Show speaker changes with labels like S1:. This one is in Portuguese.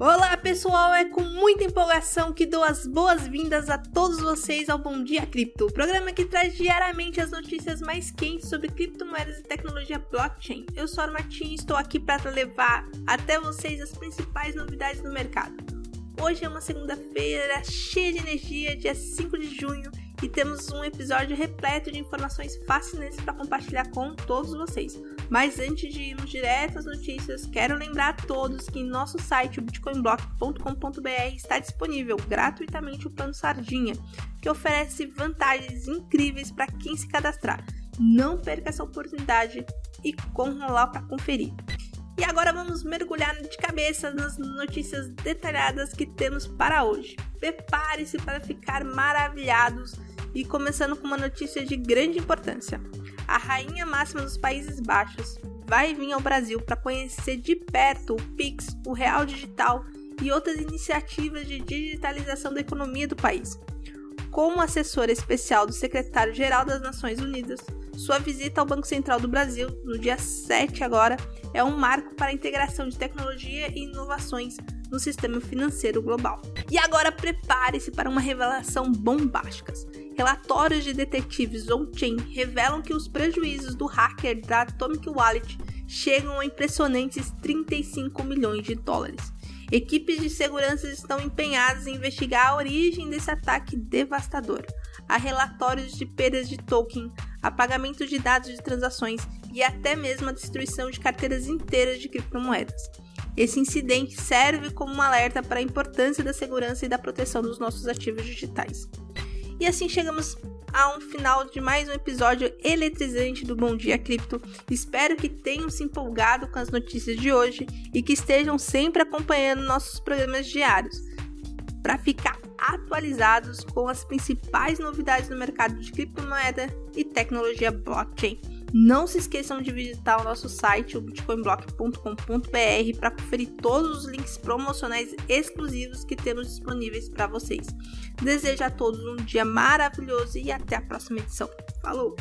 S1: Olá pessoal, é com muita empolgação que dou as boas-vindas a todos vocês ao Bom Dia Cripto, o programa que traz diariamente as notícias mais quentes sobre criptomoedas e tecnologia blockchain. Eu sou a Martin e estou aqui para levar até vocês as principais novidades do mercado. Hoje é uma segunda-feira cheia de energia, dia 5 de junho, e temos um episódio repleto de informações fascinantes para compartilhar com todos vocês. Mas antes de irmos direto às notícias, quero lembrar a todos que em nosso site, bitcoinblock.com.br, está disponível gratuitamente o plano Sardinha, que oferece vantagens incríveis para quem se cadastrar. Não perca essa oportunidade e corram lá para conferir. E agora vamos mergulhar de cabeça nas notícias detalhadas que temos para hoje. Prepare-se para ficar maravilhados e começando com uma notícia de grande importância. A rainha máxima dos Países Baixos vai vir ao Brasil para conhecer de perto o Pix, o Real Digital e outras iniciativas de digitalização da economia do país. Como assessora especial do secretário-geral das Nações Unidas, sua visita ao Banco Central do Brasil, no dia 7 agora, é um marco para a integração de tecnologia e inovações no sistema financeiro global. E agora prepare-se para uma revelação bombástica. Relatórios de detetives on-chain revelam que os prejuízos do hacker da Atomic Wallet chegam a impressionantes 35 milhões de dólares. Equipes de segurança estão empenhadas em investigar a origem desse ataque devastador. Há relatórios de perdas de token, apagamento de dados de transações e até mesmo a destruição de carteiras inteiras de criptomoedas. Esse incidente serve como um alerta para a importância da segurança e da proteção dos nossos ativos digitais. E assim chegamos a um final de mais um episódio eletrizante do Bom Dia Cripto. Espero que tenham se empolgado com as notícias de hoje e que estejam sempre acompanhando nossos programas diários para ficar atualizados com as principais novidades no mercado de criptomoeda e tecnologia blockchain. Não se esqueçam de visitar o nosso site, o bitcoinblock.com.br, para conferir todos os links promocionais exclusivos que temos disponíveis para vocês. Desejo a todos um dia maravilhoso e até a próxima edição. Falou!